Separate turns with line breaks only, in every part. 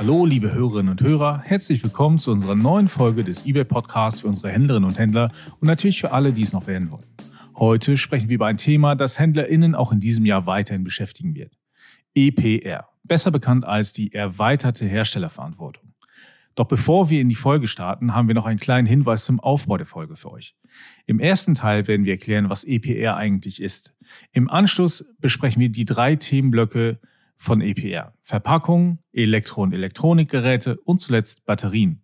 Hallo, liebe Hörerinnen und Hörer, herzlich willkommen zu unserer neuen Folge des eBay Podcasts für unsere Händlerinnen und Händler und natürlich für alle, die es noch werden wollen. Heute sprechen wir über ein Thema, das HändlerInnen auch in diesem Jahr weiterhin beschäftigen wird. EPR, besser bekannt als die erweiterte Herstellerverantwortung. Doch bevor wir in die Folge starten, haben wir noch einen kleinen Hinweis zum Aufbau der Folge für euch. Im ersten Teil werden wir erklären, was EPR eigentlich ist. Im Anschluss besprechen wir die drei Themenblöcke von EPR. Verpackung, Elektro- und Elektronikgeräte und zuletzt Batterien.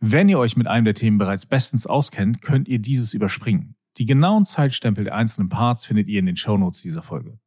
Wenn ihr euch mit einem der Themen bereits bestens auskennt, könnt ihr dieses überspringen. Die genauen Zeitstempel der einzelnen Parts findet ihr in den Shownotes dieser Folge.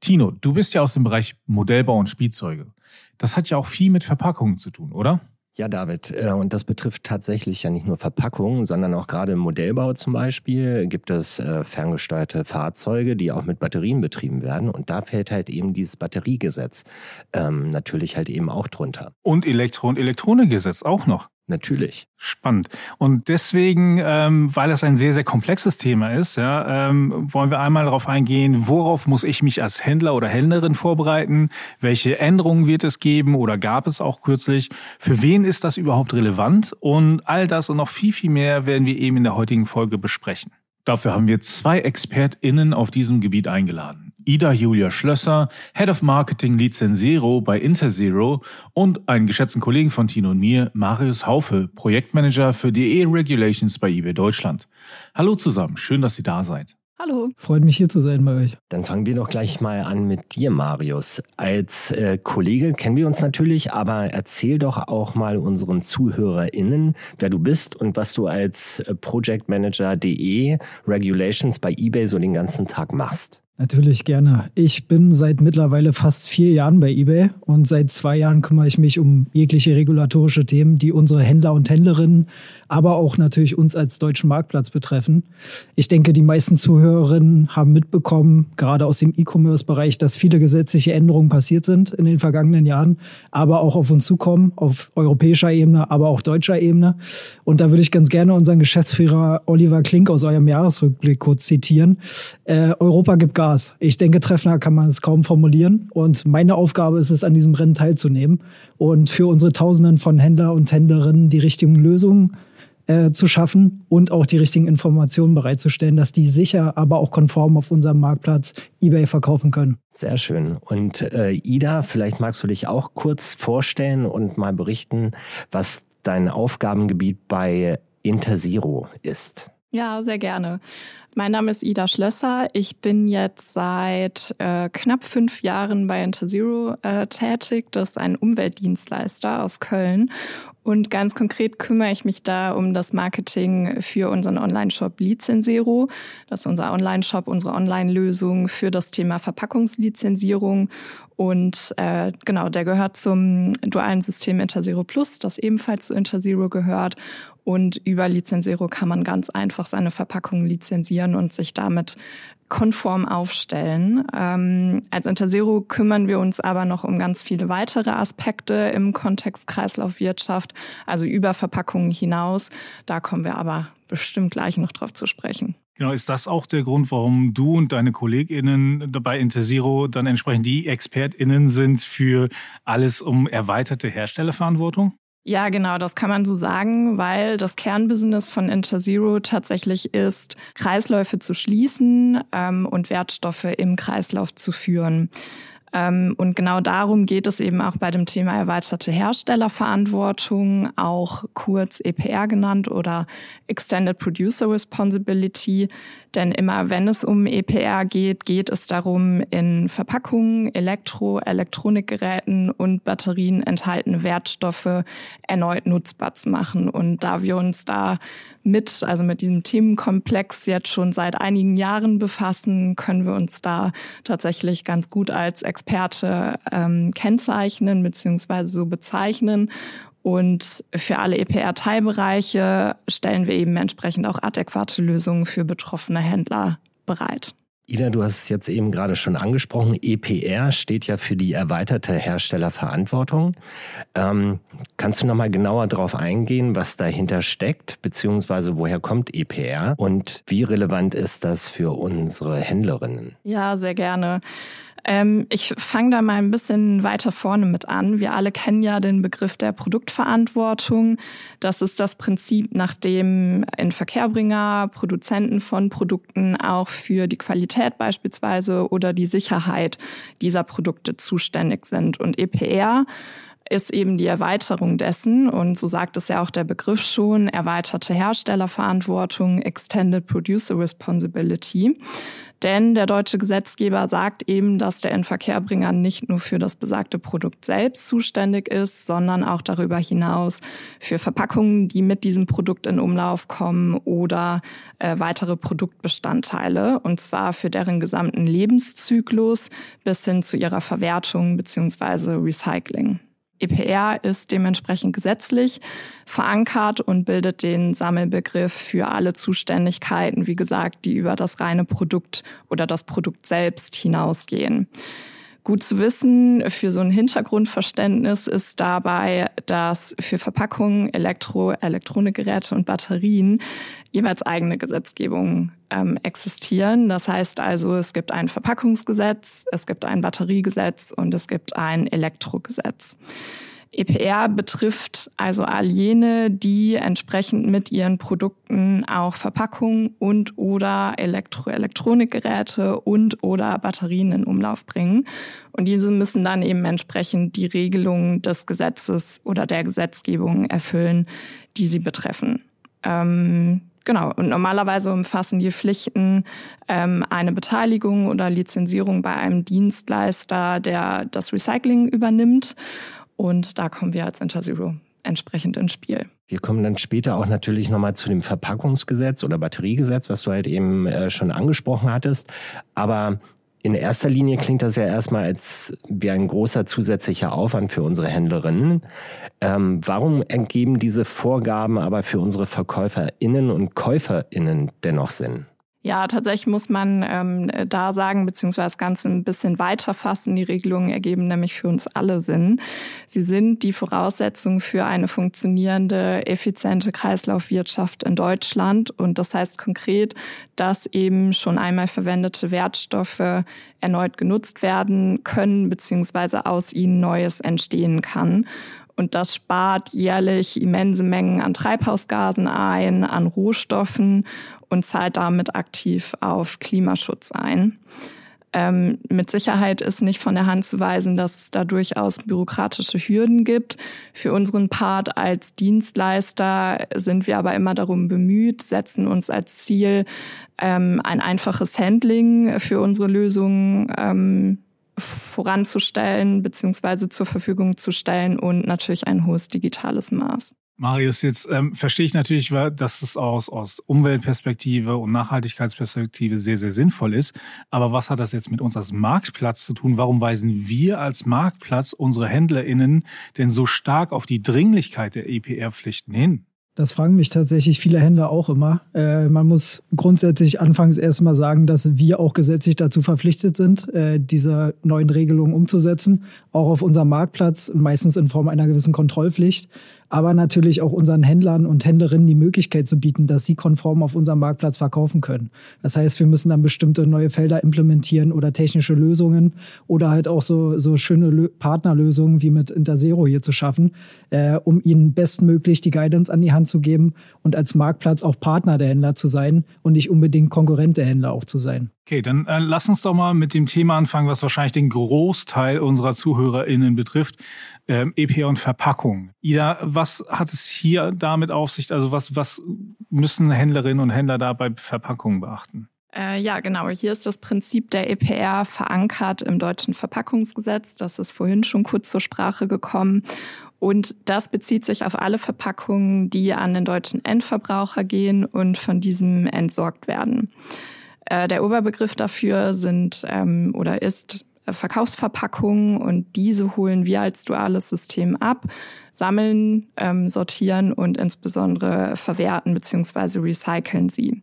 Tino, du bist ja aus dem Bereich Modellbau und Spielzeuge. Das hat ja auch viel mit Verpackungen zu tun, oder?
Ja, David, äh, und das betrifft tatsächlich ja nicht nur Verpackungen, sondern auch gerade im Modellbau zum Beispiel gibt es äh, ferngesteuerte Fahrzeuge, die auch mit Batterien betrieben werden. Und da fällt halt eben dieses Batteriegesetz ähm, natürlich halt eben auch drunter.
Und Elektro- und Elektronikgesetz auch noch.
Natürlich.
Spannend. Und deswegen, ähm, weil das ein sehr, sehr komplexes Thema ist, ja, ähm, wollen wir einmal darauf eingehen, worauf muss ich mich als Händler oder Händlerin vorbereiten? Welche Änderungen wird es geben oder gab es auch kürzlich? Für wen ist das überhaupt relevant? Und all das und noch viel, viel mehr werden wir eben in der heutigen Folge besprechen. Dafür haben wir zwei ExpertInnen auf diesem Gebiet eingeladen. Ida Julia Schlösser, Head of Marketing Lizenzero bei Interzero und einen geschätzten Kollegen von Tino und mir, Marius Haufe, Projektmanager für DE Regulations bei eBay Deutschland. Hallo zusammen, schön, dass ihr da seid.
Hallo. Freut mich hier zu sein bei euch.
Dann fangen wir doch gleich mal an mit dir, Marius. Als äh, Kollege kennen wir uns natürlich, aber erzähl doch auch mal unseren ZuhörerInnen, wer du bist und was du als äh, Project Manager DE Regulations bei eBay so den ganzen Tag machst.
Natürlich gerne. Ich bin seit mittlerweile fast vier Jahren bei eBay und seit zwei Jahren kümmere ich mich um jegliche regulatorische Themen, die unsere Händler und Händlerinnen aber auch natürlich uns als deutschen Marktplatz betreffen. Ich denke, die meisten Zuhörerinnen haben mitbekommen, gerade aus dem E-Commerce-Bereich, dass viele gesetzliche Änderungen passiert sind in den vergangenen Jahren, aber auch auf uns zukommen, auf europäischer Ebene, aber auch deutscher Ebene. Und da würde ich ganz gerne unseren Geschäftsführer Oliver Klink aus eurem Jahresrückblick kurz zitieren. Äh, Europa gibt Gas. Ich denke, treffender kann man es kaum formulieren. Und meine Aufgabe ist es, an diesem Rennen teilzunehmen und für unsere Tausenden von Händler und Händlerinnen die richtigen Lösungen äh, zu schaffen und auch die richtigen Informationen bereitzustellen, dass die sicher, aber auch konform auf unserem Marktplatz eBay verkaufen können.
Sehr schön. Und äh, Ida, vielleicht magst du dich auch kurz vorstellen und mal berichten, was dein Aufgabengebiet bei Interzero ist.
Ja, sehr gerne. Mein Name ist Ida Schlösser. Ich bin jetzt seit äh, knapp fünf Jahren bei Interzero äh, tätig. Das ist ein Umweltdienstleister aus Köln. Und ganz konkret kümmere ich mich da um das Marketing für unseren Online-Shop Lizenzero. Das ist unser Online-Shop, unsere Online-Lösung für das Thema Verpackungslizenzierung. Und äh, genau, der gehört zum dualen System Interzero Plus, das ebenfalls zu Interzero gehört. Und über Lizenzero kann man ganz einfach seine Verpackung lizenzieren und sich damit konform aufstellen. Ähm, als Interzero kümmern wir uns aber noch um ganz viele weitere Aspekte im Kontext Kreislaufwirtschaft, also über Verpackungen hinaus. Da kommen wir aber bestimmt gleich noch drauf zu sprechen.
Genau, ist das auch der Grund, warum du und deine KollegInnen bei Interzero dann entsprechend die ExpertInnen sind für alles um erweiterte Herstellerverantwortung?
Ja, genau, das kann man so sagen, weil das Kernbusiness von Interzero tatsächlich ist, Kreisläufe zu schließen ähm, und Wertstoffe im Kreislauf zu führen. Ähm, und genau darum geht es eben auch bei dem Thema erweiterte Herstellerverantwortung, auch kurz EPR genannt oder Extended Producer Responsibility. Denn immer wenn es um EPR geht, geht es darum, in Verpackungen, Elektro-, Elektronikgeräten und Batterien enthaltene Wertstoffe erneut nutzbar zu machen. Und da wir uns da mit, also mit diesem Themenkomplex jetzt schon seit einigen Jahren befassen, können wir uns da tatsächlich ganz gut als Experte ähm, kennzeichnen bzw. so bezeichnen. Und für alle EPR-Teilbereiche stellen wir eben entsprechend auch adäquate Lösungen für betroffene Händler bereit.
Ida, du hast es jetzt eben gerade schon angesprochen. EPR steht ja für die erweiterte Herstellerverantwortung. Ähm, kannst du noch mal genauer darauf eingehen, was dahinter steckt, beziehungsweise woher kommt EPR und wie relevant ist das für unsere Händlerinnen?
Ja, sehr gerne. Ähm, ich fange da mal ein bisschen weiter vorne mit an. Wir alle kennen ja den Begriff der Produktverantwortung. Das ist das Prinzip, nach dem Inverkehrbringer, Produzenten von Produkten auch für die Qualität beispielsweise oder die Sicherheit dieser Produkte zuständig sind. Und EPR ist eben die Erweiterung dessen, und so sagt es ja auch der Begriff schon, erweiterte Herstellerverantwortung, Extended Producer Responsibility. Denn der deutsche Gesetzgeber sagt eben, dass der Inverkehrbringer nicht nur für das besagte Produkt selbst zuständig ist, sondern auch darüber hinaus für Verpackungen, die mit diesem Produkt in Umlauf kommen oder äh, weitere Produktbestandteile, und zwar für deren gesamten Lebenszyklus bis hin zu ihrer Verwertung beziehungsweise Recycling. EPR ist dementsprechend gesetzlich verankert und bildet den Sammelbegriff für alle Zuständigkeiten, wie gesagt, die über das reine Produkt oder das Produkt selbst hinausgehen. Gut zu wissen für so ein Hintergrundverständnis ist dabei, dass für Verpackungen, Elektro-, Elektronikgeräte und Batterien jeweils eigene Gesetzgebungen ähm, existieren. Das heißt also, es gibt ein Verpackungsgesetz, es gibt ein Batteriegesetz und es gibt ein Elektrogesetz. EPR betrifft also all jene, die entsprechend mit ihren Produkten auch Verpackungen und oder Elektro-Elektronikgeräte und oder Batterien in Umlauf bringen. Und diese müssen dann eben entsprechend die Regelungen des Gesetzes oder der Gesetzgebung erfüllen, die sie betreffen. Ähm, Genau, und normalerweise umfassen die Pflichten ähm, eine Beteiligung oder Lizenzierung bei einem Dienstleister, der das Recycling übernimmt. Und da kommen wir als Interzero entsprechend ins Spiel.
Wir kommen dann später auch natürlich nochmal zu dem Verpackungsgesetz oder Batteriegesetz, was du halt eben äh, schon angesprochen hattest. Aber in erster Linie klingt das ja erstmal als wie ein großer zusätzlicher Aufwand für unsere Händlerinnen. Ähm, warum ergeben diese Vorgaben aber für unsere VerkäuferInnen und KäuferInnen dennoch Sinn?
Ja, tatsächlich muss man ähm, da sagen, beziehungsweise das Ganze ein bisschen weiter fassen. Die Regelungen ergeben nämlich für uns alle Sinn. Sie sind die Voraussetzung für eine funktionierende, effiziente Kreislaufwirtschaft in Deutschland. Und das heißt konkret, dass eben schon einmal verwendete Wertstoffe erneut genutzt werden können, beziehungsweise aus ihnen Neues entstehen kann. Und das spart jährlich immense Mengen an Treibhausgasen ein, an Rohstoffen und zahlt damit aktiv auf Klimaschutz ein. Ähm, mit Sicherheit ist nicht von der Hand zu weisen, dass es da durchaus bürokratische Hürden gibt. Für unseren Part als Dienstleister sind wir aber immer darum bemüht, setzen uns als Ziel, ähm, ein einfaches Handling für unsere Lösungen ähm, voranzustellen bzw. zur Verfügung zu stellen und natürlich ein hohes digitales Maß.
Marius, jetzt ähm, verstehe ich natürlich, dass es aus, aus Umweltperspektive und Nachhaltigkeitsperspektive sehr, sehr sinnvoll ist. Aber was hat das jetzt mit uns als Marktplatz zu tun? Warum weisen wir als Marktplatz unsere HändlerInnen denn so stark auf die Dringlichkeit der EPR-Pflichten hin?
Das fragen mich tatsächlich viele Händler auch immer. Äh, man muss grundsätzlich anfangs erstmal sagen, dass wir auch gesetzlich dazu verpflichtet sind, äh, diese neuen Regelungen umzusetzen, auch auf unserem Marktplatz, meistens in Form einer gewissen Kontrollpflicht aber natürlich auch unseren Händlern und Händlerinnen die Möglichkeit zu bieten, dass sie konform auf unserem Marktplatz verkaufen können. Das heißt, wir müssen dann bestimmte neue Felder implementieren oder technische Lösungen oder halt auch so, so schöne Lö Partnerlösungen wie mit Intersero hier zu schaffen, äh, um ihnen bestmöglich die Guidance an die Hand zu geben und als Marktplatz auch Partner der Händler zu sein und nicht unbedingt Konkurrent der Händler auch zu sein.
Okay, dann äh, lass uns doch mal mit dem Thema anfangen, was wahrscheinlich den Großteil unserer ZuhörerInnen betrifft ähm, EP und Verpackung. Ida, was hat es hier damit auf sich? Also was, was müssen Händlerinnen und Händler da bei Verpackungen beachten?
Äh, ja, genau. Hier ist das Prinzip der EPR verankert im deutschen Verpackungsgesetz. Das ist vorhin schon kurz zur Sprache gekommen. Und das bezieht sich auf alle Verpackungen, die an den deutschen Endverbraucher gehen und von diesem entsorgt werden. Äh, der Oberbegriff dafür sind ähm, oder ist Verkaufsverpackungen und diese holen wir als duales System ab, sammeln, ähm, sortieren und insbesondere verwerten bzw. recyceln sie.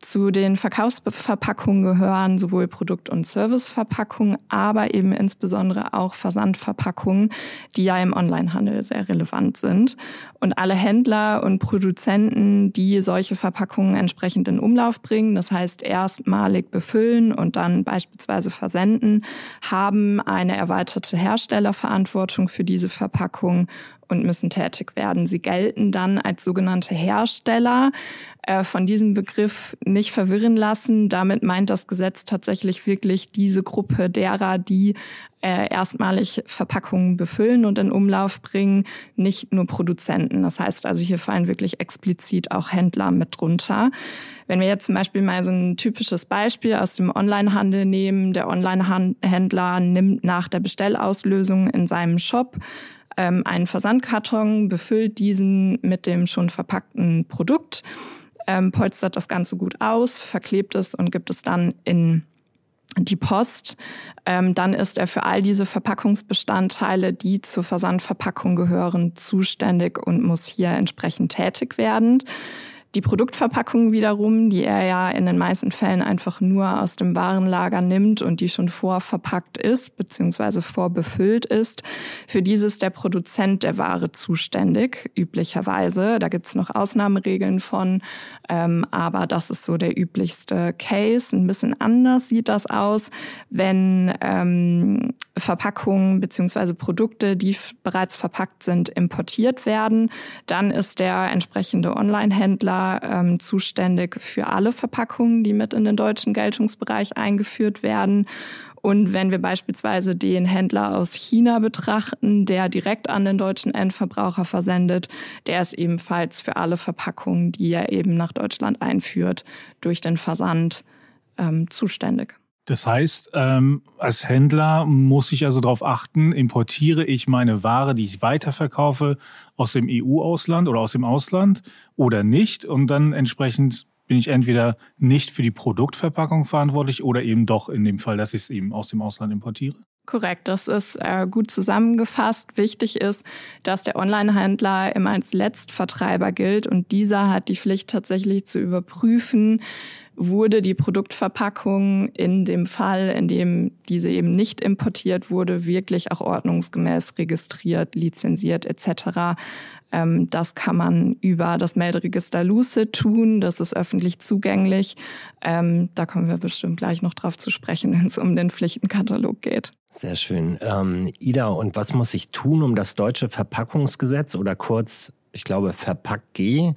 Zu den Verkaufsverpackungen gehören sowohl Produkt- und Serviceverpackungen, aber eben insbesondere auch Versandverpackungen, die ja im Onlinehandel sehr relevant sind. Und alle Händler und Produzenten, die solche Verpackungen entsprechend in Umlauf bringen, das heißt erstmalig befüllen und dann beispielsweise versenden, haben eine erweiterte Herstellerverantwortung für diese Verpackung und müssen tätig werden. Sie gelten dann als sogenannte Hersteller. Äh, von diesem Begriff nicht verwirren lassen. Damit meint das Gesetz tatsächlich wirklich diese Gruppe derer, die äh, erstmalig Verpackungen befüllen und in Umlauf bringen, nicht nur Produzenten. Das heißt also, hier fallen wirklich explizit auch Händler mit drunter. Wenn wir jetzt zum Beispiel mal so ein typisches Beispiel aus dem Onlinehandel nehmen, der Onlinehändler nimmt nach der Bestellauslösung in seinem Shop ähm, einen Versandkarton, befüllt diesen mit dem schon verpackten Produkt, ähm, polstert das Ganze gut aus, verklebt es und gibt es dann in die Post, ähm, dann ist er für all diese Verpackungsbestandteile, die zur Versandverpackung gehören, zuständig und muss hier entsprechend tätig werden. Die Produktverpackung wiederum, die er ja in den meisten Fällen einfach nur aus dem Warenlager nimmt und die schon vorverpackt ist bzw. vorbefüllt ist, für dieses der Produzent der Ware zuständig, üblicherweise. Da gibt es noch Ausnahmeregeln von, ähm, aber das ist so der üblichste Case. Ein bisschen anders sieht das aus, wenn ähm, Verpackungen bzw. Produkte, die bereits verpackt sind, importiert werden. Dann ist der entsprechende Online-Händler ähm, zuständig für alle Verpackungen, die mit in den deutschen Geltungsbereich eingeführt werden. Und wenn wir beispielsweise den Händler aus China betrachten, der direkt an den deutschen Endverbraucher versendet, der ist ebenfalls für alle Verpackungen, die er eben nach Deutschland einführt, durch den Versand ähm, zuständig.
Das heißt, ähm, als Händler muss ich also darauf achten, importiere ich meine Ware, die ich weiterverkaufe, aus dem EU-Ausland oder aus dem Ausland oder nicht. Und dann entsprechend bin ich entweder nicht für die Produktverpackung verantwortlich oder eben doch in dem Fall, dass ich es eben aus dem Ausland importiere.
Korrekt, das ist äh, gut zusammengefasst. Wichtig ist, dass der Onlinehändler immer als Letztvertreiber gilt und dieser hat die Pflicht tatsächlich zu überprüfen, wurde die Produktverpackung in dem Fall, in dem diese eben nicht importiert wurde, wirklich auch ordnungsgemäß registriert, lizenziert etc. Ähm, das kann man über das Melderegister Lucid tun. Das ist öffentlich zugänglich. Ähm, da kommen wir bestimmt gleich noch drauf zu sprechen, wenn es um den Pflichtenkatalog geht.
Sehr schön. Ähm, Ida, und was muss ich tun, um das deutsche Verpackungsgesetz oder kurz, ich glaube, Verpack G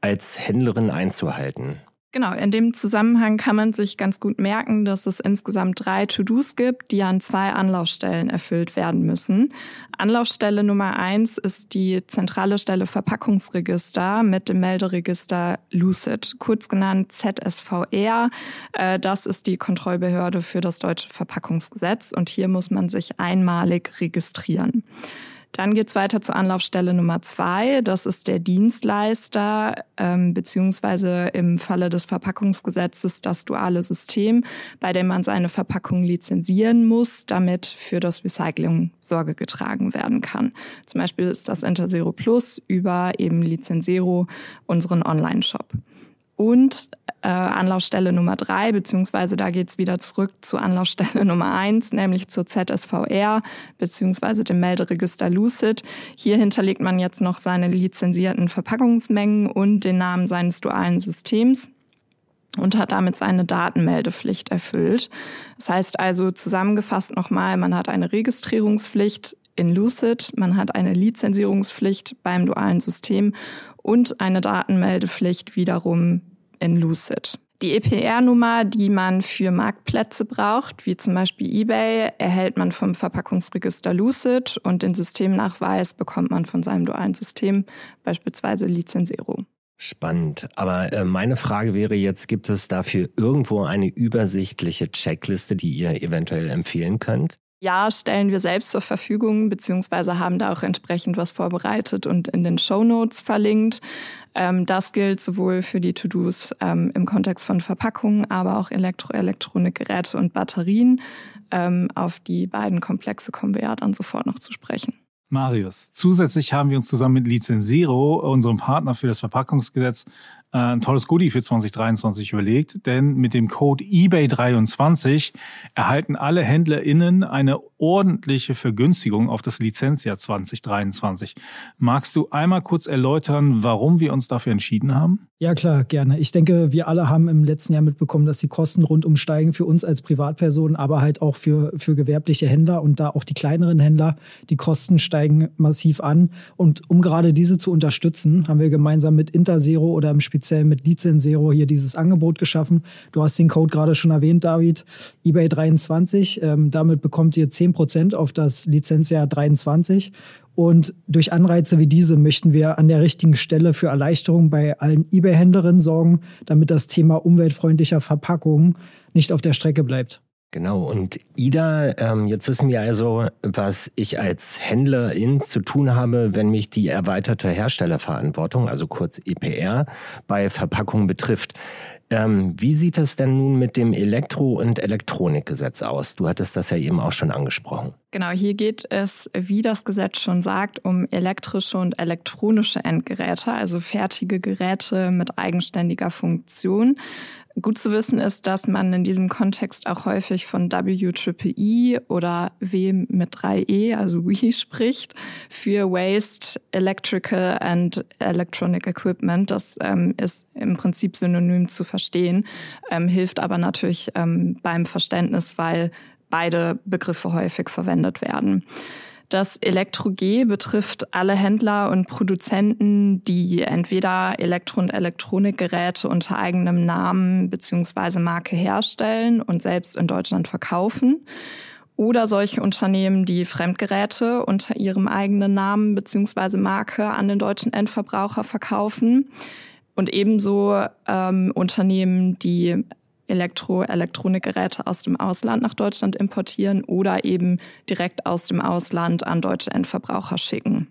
als Händlerin einzuhalten?
Genau, in dem Zusammenhang kann man sich ganz gut merken, dass es insgesamt drei To-Dos gibt, die an zwei Anlaufstellen erfüllt werden müssen. Anlaufstelle Nummer eins ist die zentrale Stelle Verpackungsregister mit dem Melderegister Lucid, kurz genannt ZSVR. Äh, das ist die Kontrollbehörde für das deutsche Verpackungsgesetz und hier muss man sich einmalig registrieren. Dann geht's weiter zur Anlaufstelle Nummer zwei. Das ist der Dienstleister, ähm, beziehungsweise im Falle des Verpackungsgesetzes das duale System, bei dem man seine Verpackung lizenzieren muss, damit für das Recycling Sorge getragen werden kann. Zum Beispiel ist das Interzero Plus über eben Lizenzero unseren Online-Shop. Und äh, Anlaufstelle Nummer drei, beziehungsweise da geht's wieder zurück zur Anlaufstelle Nummer eins, nämlich zur ZSVR, beziehungsweise dem Melderegister Lucid. Hier hinterlegt man jetzt noch seine lizenzierten Verpackungsmengen und den Namen seines dualen Systems und hat damit seine Datenmeldepflicht erfüllt. Das heißt also zusammengefasst nochmal, man hat eine Registrierungspflicht in Lucid, man hat eine Lizenzierungspflicht beim dualen System und eine Datenmeldepflicht wiederum in Lucid. Die EPR-Nummer, die man für Marktplätze braucht, wie zum Beispiel eBay, erhält man vom Verpackungsregister Lucid und den Systemnachweis bekommt man von seinem dualen System, beispielsweise Lizenzero.
Spannend. Aber äh, meine Frage wäre jetzt, gibt es dafür irgendwo eine übersichtliche Checkliste, die ihr eventuell empfehlen könnt?
Ja, stellen wir selbst zur Verfügung, beziehungsweise haben da auch entsprechend was vorbereitet und in den Show Notes verlinkt. Ähm, das gilt sowohl für die To-Dos ähm, im Kontext von Verpackungen, aber auch Elektro Elektronikgeräte und Batterien. Ähm, auf die beiden Komplexe kommen wir ja dann sofort noch zu sprechen.
Marius, zusätzlich haben wir uns zusammen mit Lizenzero, unserem Partner für das Verpackungsgesetz, ein tolles Goodie für 2023 überlegt, denn mit dem Code eBay23 erhalten alle HändlerInnen eine ordentliche Vergünstigung auf das Lizenzjahr 2023. Magst du einmal kurz erläutern, warum wir uns dafür entschieden haben?
Ja, klar, gerne. Ich denke, wir alle haben im letzten Jahr mitbekommen, dass die Kosten rundum steigen für uns als Privatpersonen, aber halt auch für, für gewerbliche Händler und da auch die kleineren Händler. Die Kosten steigen massiv an. Und um gerade diese zu unterstützen, haben wir gemeinsam mit Interzero oder im Speziellen mit Lizenzero hier dieses Angebot geschaffen. Du hast den Code gerade schon erwähnt, David. eBay 23. Ähm, damit bekommt ihr 10% auf das Lizenzjahr 23. Und durch Anreize wie diese möchten wir an der richtigen Stelle für Erleichterung bei allen eBay-Händlerinnen sorgen, damit das Thema umweltfreundlicher Verpackungen nicht auf der Strecke bleibt.
Genau, und Ida, ähm, jetzt wissen wir also, was ich als Händlerin zu tun habe, wenn mich die erweiterte Herstellerverantwortung, also kurz EPR, bei Verpackungen betrifft. Ähm, wie sieht es denn nun mit dem Elektro- und Elektronikgesetz aus? Du hattest das ja eben auch schon angesprochen.
Genau, hier geht es, wie das Gesetz schon sagt, um elektrische und elektronische Endgeräte, also fertige Geräte mit eigenständiger Funktion. Gut zu wissen ist, dass man in diesem Kontext auch häufig von WEEE oder W mit 3E, also WE spricht, für Waste, Electrical and Electronic Equipment. Das ähm, ist im Prinzip synonym zu verstehen, ähm, hilft aber natürlich ähm, beim Verständnis, weil beide Begriffe häufig verwendet werden. Das Elektro-G betrifft alle Händler und Produzenten, die entweder Elektro- und Elektronikgeräte unter eigenem Namen beziehungsweise Marke herstellen und selbst in Deutschland verkaufen oder solche Unternehmen, die Fremdgeräte unter ihrem eigenen Namen beziehungsweise Marke an den deutschen Endverbraucher verkaufen. Und ebenso ähm, Unternehmen, die Elektro Elektronikgeräte aus dem Ausland nach Deutschland importieren oder eben direkt aus dem Ausland an deutsche Endverbraucher schicken.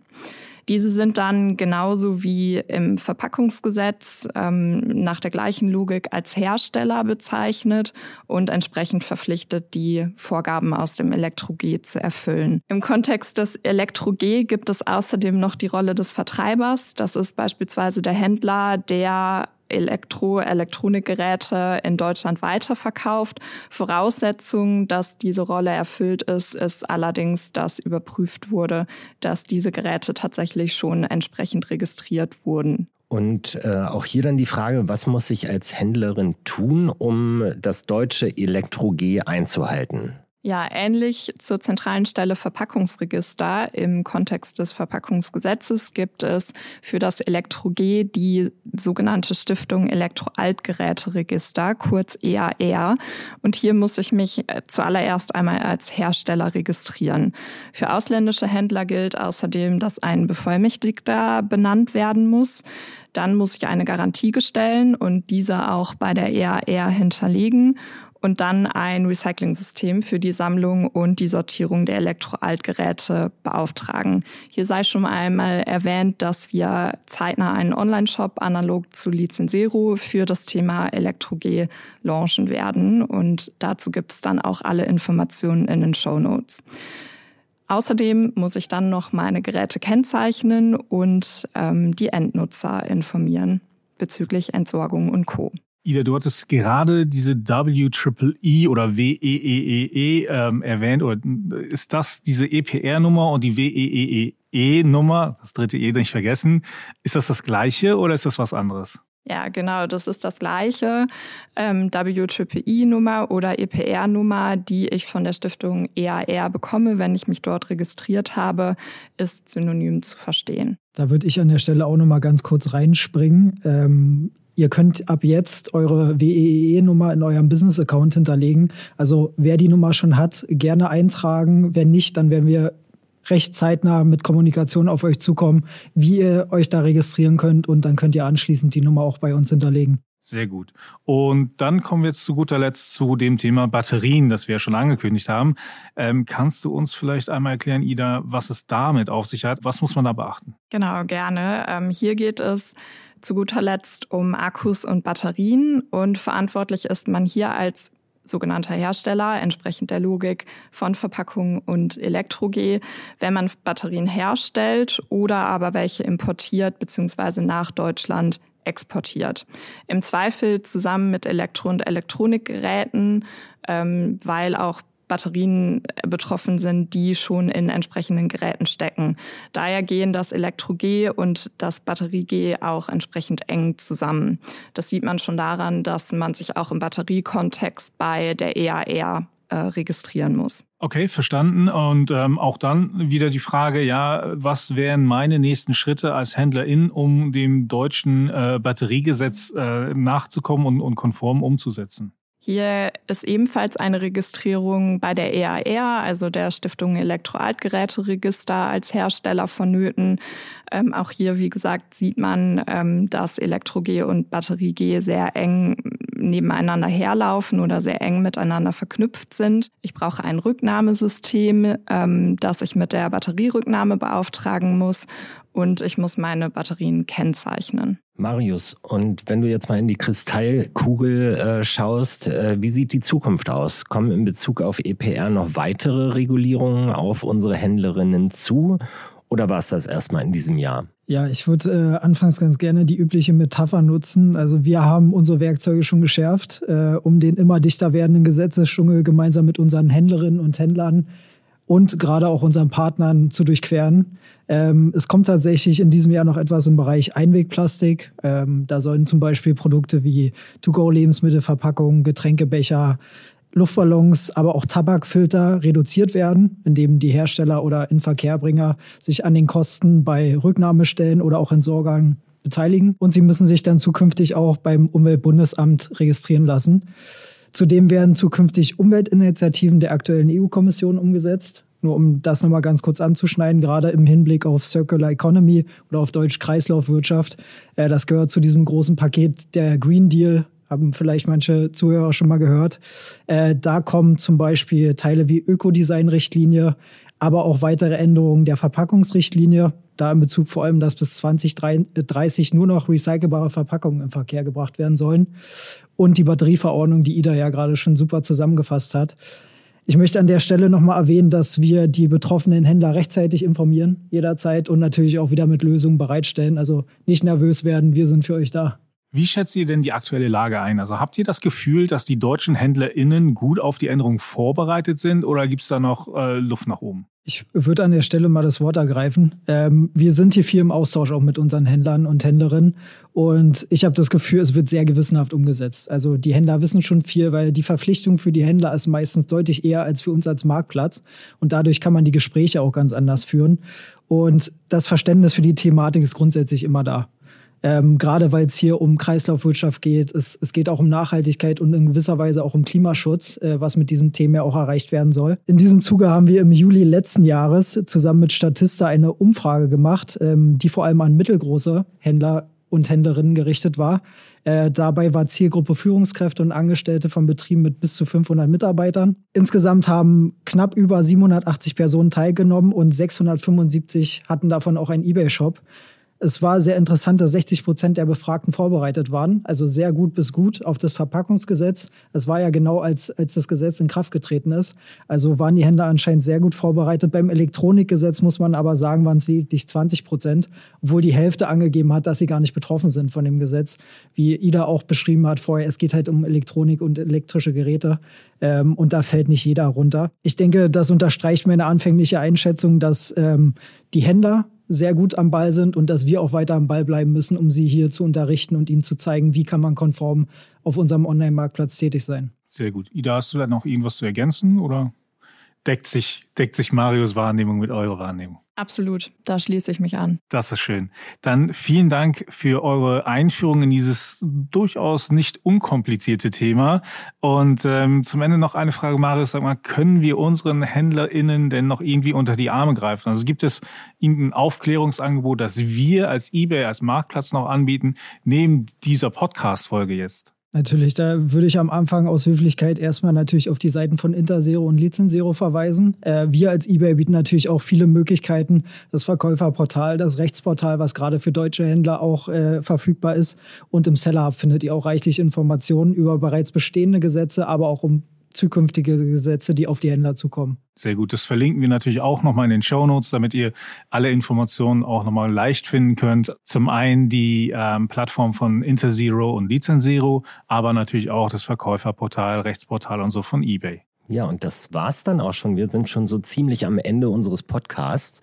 Diese sind dann genauso wie im Verpackungsgesetz ähm, nach der gleichen Logik als Hersteller bezeichnet und entsprechend verpflichtet, die Vorgaben aus dem Elektro-G zu erfüllen. Im Kontext des Elektro-G gibt es außerdem noch die Rolle des Vertreibers. Das ist beispielsweise der Händler, der Elektro Elektronikgeräte in Deutschland weiterverkauft. Voraussetzung, dass diese Rolle erfüllt ist, ist allerdings, dass überprüft wurde, dass diese Geräte tatsächlich schon entsprechend registriert wurden.
Und äh, auch hier dann die Frage, was muss ich als Händlerin tun, um das deutsche Elektro-G einzuhalten?
Ja, ähnlich zur zentralen Stelle Verpackungsregister im Kontext des Verpackungsgesetzes gibt es für das Elektro-G die sogenannte Stiftung Elektroaltgeräteregister, kurz EAR. Und hier muss ich mich äh, zuallererst einmal als Hersteller registrieren. Für ausländische Händler gilt außerdem, dass ein Bevollmächtigter benannt werden muss. Dann muss ich eine Garantie gestellen und diese auch bei der EAR hinterlegen und dann ein Recycling-System für die Sammlung und die Sortierung der Elektroaltgeräte beauftragen. Hier sei schon einmal erwähnt, dass wir zeitnah einen Online-Shop analog zu Lizenzero für das Thema Elektro-G launchen werden und dazu gibt es dann auch alle Informationen in den Show Notes. Außerdem muss ich dann noch meine Geräte kennzeichnen und ähm, die Endnutzer informieren bezüglich Entsorgung und Co.
Ida, du hattest gerade diese WEEE oder WEEE -E ähm, erwähnt. Oder ist das diese EPR-Nummer und die WEEE-Nummer, das dritte E nicht vergessen, ist das das gleiche oder ist das was anderes?
Ja, genau, das ist das gleiche. Ähm, WEEE-Nummer oder EPR-Nummer, die ich von der Stiftung EAR bekomme, wenn ich mich dort registriert habe, ist synonym zu verstehen.
Da würde ich an der Stelle auch noch mal ganz kurz reinspringen. Ähm, Ihr könnt ab jetzt eure WEE-Nummer in eurem Business-Account hinterlegen. Also wer die Nummer schon hat, gerne eintragen. Wenn nicht, dann werden wir recht zeitnah mit Kommunikation auf euch zukommen, wie ihr euch da registrieren könnt und dann könnt ihr anschließend die Nummer auch bei uns hinterlegen.
Sehr gut. Und dann kommen wir jetzt zu guter Letzt zu dem Thema Batterien, das wir ja schon angekündigt haben. Ähm, kannst du uns vielleicht einmal erklären, Ida, was es damit auf sich hat? Was muss man da beachten?
Genau, gerne. Ähm, hier geht es zu guter Letzt um Akkus und Batterien und verantwortlich ist man hier als sogenannter Hersteller, entsprechend der Logik von Verpackungen und Elektro-G, wenn man Batterien herstellt oder aber welche importiert bzw. nach Deutschland exportiert. Im Zweifel zusammen mit Elektro- und Elektronikgeräten, ähm, weil auch Batterien betroffen sind, die schon in entsprechenden Geräten stecken. Daher gehen das Elektro-G und das Batterie-G auch entsprechend eng zusammen. Das sieht man schon daran, dass man sich auch im Batteriekontext bei der EAR äh, registrieren muss.
Okay, verstanden. Und ähm, auch dann wieder die Frage, ja, was wären meine nächsten Schritte als Händlerin, um dem deutschen äh, Batteriegesetz äh, nachzukommen und, und konform umzusetzen?
Hier ist ebenfalls eine Registrierung bei der EAR, also der Stiftung Elektroaltgeräteregister als Hersteller vonnöten. Ähm, auch hier, wie gesagt, sieht man, ähm, dass Elektro-G und Batterie-G sehr eng nebeneinander herlaufen oder sehr eng miteinander verknüpft sind. Ich brauche ein Rücknahmesystem, ähm, das ich mit der Batterierücknahme beauftragen muss und ich muss meine Batterien kennzeichnen.
Marius, und wenn du jetzt mal in die Kristallkugel äh, schaust, äh, wie sieht die Zukunft aus? Kommen in Bezug auf EPR noch weitere Regulierungen auf unsere Händlerinnen zu? Oder war es das erstmal in diesem Jahr?
Ja, ich würde äh, anfangs ganz gerne die übliche Metapher nutzen. Also wir haben unsere Werkzeuge schon geschärft, äh, um den immer dichter werdenden Gesetzesdschungel gemeinsam mit unseren Händlerinnen und Händlern und gerade auch unseren Partnern zu durchqueren. Ähm, es kommt tatsächlich in diesem Jahr noch etwas im Bereich Einwegplastik. Ähm, da sollen zum Beispiel Produkte wie To-Go-Lebensmittelverpackungen, Getränkebecher, Luftballons, aber auch Tabakfilter reduziert werden, indem die Hersteller oder Inverkehrbringer sich an den Kosten bei Rücknahmestellen oder auch Entsorgern beteiligen. Und sie müssen sich dann zukünftig auch beim Umweltbundesamt registrieren lassen. Zudem werden zukünftig Umweltinitiativen der aktuellen EU-Kommission umgesetzt. Nur um das nochmal ganz kurz anzuschneiden, gerade im Hinblick auf Circular Economy oder auf Deutsch Kreislaufwirtschaft. Äh, das gehört zu diesem großen Paket der Green Deal, haben vielleicht manche Zuhörer schon mal gehört. Äh, da kommen zum Beispiel Teile wie Ökodesign-Richtlinie, aber auch weitere Änderungen der Verpackungsrichtlinie, da in Bezug vor allem, dass bis 2030 nur noch recycelbare Verpackungen im Verkehr gebracht werden sollen und die Batterieverordnung, die Ida ja gerade schon super zusammengefasst hat. Ich möchte an der Stelle nochmal erwähnen, dass wir die betroffenen Händler rechtzeitig informieren, jederzeit und natürlich auch wieder mit Lösungen bereitstellen. Also nicht nervös werden, wir sind für euch da.
Wie schätzt ihr denn die aktuelle Lage ein? Also habt ihr das Gefühl, dass die deutschen HändlerInnen gut auf die Änderung vorbereitet sind oder gibt es da noch äh, Luft nach oben?
Ich würde an der Stelle mal das Wort ergreifen. Ähm, wir sind hier viel im Austausch auch mit unseren Händlern und Händlerinnen und ich habe das Gefühl, es wird sehr gewissenhaft umgesetzt. Also die Händler wissen schon viel, weil die Verpflichtung für die Händler ist meistens deutlich eher als für uns als Marktplatz und dadurch kann man die Gespräche auch ganz anders führen. Und das Verständnis für die Thematik ist grundsätzlich immer da. Ähm, gerade weil es hier um Kreislaufwirtschaft geht, es, es geht auch um Nachhaltigkeit und in gewisser Weise auch um Klimaschutz, äh, was mit diesen Themen ja auch erreicht werden soll. In diesem Zuge haben wir im Juli letzten Jahres zusammen mit Statista eine Umfrage gemacht, ähm, die vor allem an mittelgroße Händler und Händlerinnen gerichtet war. Äh, dabei war Zielgruppe Führungskräfte und Angestellte von Betrieben mit bis zu 500 Mitarbeitern. Insgesamt haben knapp über 780 Personen teilgenommen und 675 hatten davon auch einen eBay-Shop. Es war sehr interessant, dass 60 Prozent der Befragten vorbereitet waren, also sehr gut bis gut auf das Verpackungsgesetz. Es war ja genau, als, als das Gesetz in Kraft getreten ist. Also waren die Händler anscheinend sehr gut vorbereitet. Beim Elektronikgesetz muss man aber sagen, waren es lediglich 20 Prozent, obwohl die Hälfte angegeben hat, dass sie gar nicht betroffen sind von dem Gesetz. Wie Ida auch beschrieben hat vorher, es geht halt um Elektronik und elektrische Geräte. Ähm, und da fällt nicht jeder runter. Ich denke, das unterstreicht meine anfängliche Einschätzung, dass ähm, die Händler sehr gut am Ball sind und dass wir auch weiter am Ball bleiben müssen, um sie hier zu unterrichten und ihnen zu zeigen, wie kann man konform auf unserem Online-Marktplatz tätig sein.
Sehr gut. Ida, hast du da noch irgendwas zu ergänzen oder deckt sich, deckt sich Marios Wahrnehmung mit eurer Wahrnehmung?
Absolut, da schließe ich mich an.
Das ist schön. Dann vielen Dank für eure Einführung in dieses durchaus nicht unkomplizierte Thema. Und ähm, zum Ende noch eine Frage, Marius, sag mal, können wir unseren HändlerInnen denn noch irgendwie unter die Arme greifen? Also gibt es irgendein Aufklärungsangebot, das wir als eBay, als Marktplatz noch anbieten, neben dieser Podcast-Folge jetzt?
Natürlich, da würde ich am Anfang aus Höflichkeit erstmal natürlich auf die Seiten von Interzero und Lizenzero verweisen. Äh, wir als eBay bieten natürlich auch viele Möglichkeiten. Das Verkäuferportal, das Rechtsportal, was gerade für deutsche Händler auch äh, verfügbar ist. Und im Seller Hub findet ihr auch reichlich Informationen über bereits bestehende Gesetze, aber auch um zukünftige Gesetze, die auf die Händler zukommen.
Sehr gut. Das verlinken wir natürlich auch nochmal in den Show Notes, damit ihr alle Informationen auch nochmal leicht finden könnt. Zum einen die ähm, Plattform von Interzero und Lizenzero, aber natürlich auch das Verkäuferportal, Rechtsportal und so von eBay.
Ja, und das war's dann auch schon. Wir sind schon so ziemlich am Ende unseres Podcasts.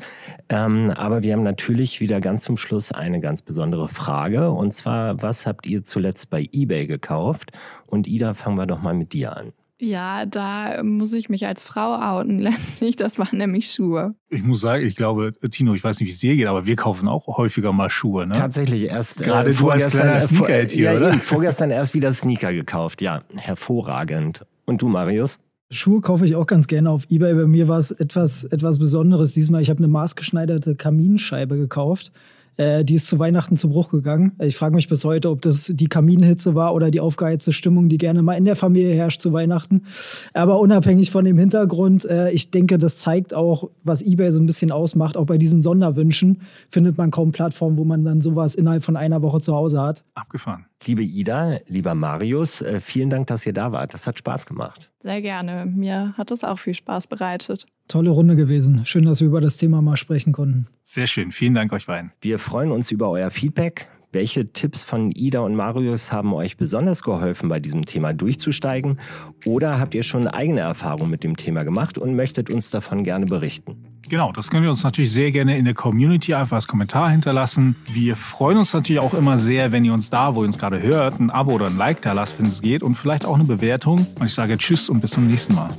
Ähm, aber wir haben natürlich wieder ganz zum Schluss eine ganz besondere Frage. Und zwar, was habt ihr zuletzt bei eBay gekauft? Und Ida, fangen wir doch mal mit dir an.
Ja, da muss ich mich als Frau outen letztlich. Das waren nämlich Schuhe.
Ich muss sagen, ich glaube, Tino, ich weiß nicht, wie es dir geht, aber wir kaufen auch häufiger mal Schuhe. Ne?
Tatsächlich erst.
Äh, Gerade äh, du als kleiner Sneaker-Tier,
ja,
oder?
vorgestern erst wieder Sneaker gekauft. Ja, hervorragend. Und du, Marius?
Schuhe kaufe ich auch ganz gerne auf Ebay. Bei mir war es etwas, etwas Besonderes diesmal. Ich habe eine maßgeschneiderte Kaminscheibe gekauft. Äh, die ist zu Weihnachten zu Bruch gegangen. Ich frage mich bis heute, ob das die Kaminhitze war oder die aufgeheizte Stimmung, die gerne mal in der Familie herrscht zu Weihnachten. Aber unabhängig von dem Hintergrund, äh, ich denke, das zeigt auch, was eBay so ein bisschen ausmacht. Auch bei diesen Sonderwünschen findet man kaum Plattformen, wo man dann sowas innerhalb von einer Woche zu Hause hat.
Abgefahren.
Liebe Ida, lieber Marius, äh, vielen Dank, dass ihr da wart. Das hat Spaß gemacht.
Sehr gerne. Mir hat es auch viel Spaß bereitet.
Tolle Runde gewesen. Schön, dass wir über das Thema mal sprechen konnten.
Sehr schön. Vielen Dank euch beiden.
Wir freuen uns über euer Feedback. Welche Tipps von Ida und Marius haben euch besonders geholfen, bei diesem Thema durchzusteigen? Oder habt ihr schon eigene Erfahrungen mit dem Thema gemacht und möchtet uns davon gerne berichten?
Genau, das können wir uns natürlich sehr gerne in der Community einfach als Kommentar hinterlassen. Wir freuen uns natürlich auch immer sehr, wenn ihr uns da, wo ihr uns gerade hört, ein Abo oder ein Like da lasst, wenn es geht und vielleicht auch eine Bewertung. Und ich sage Tschüss und bis zum nächsten Mal.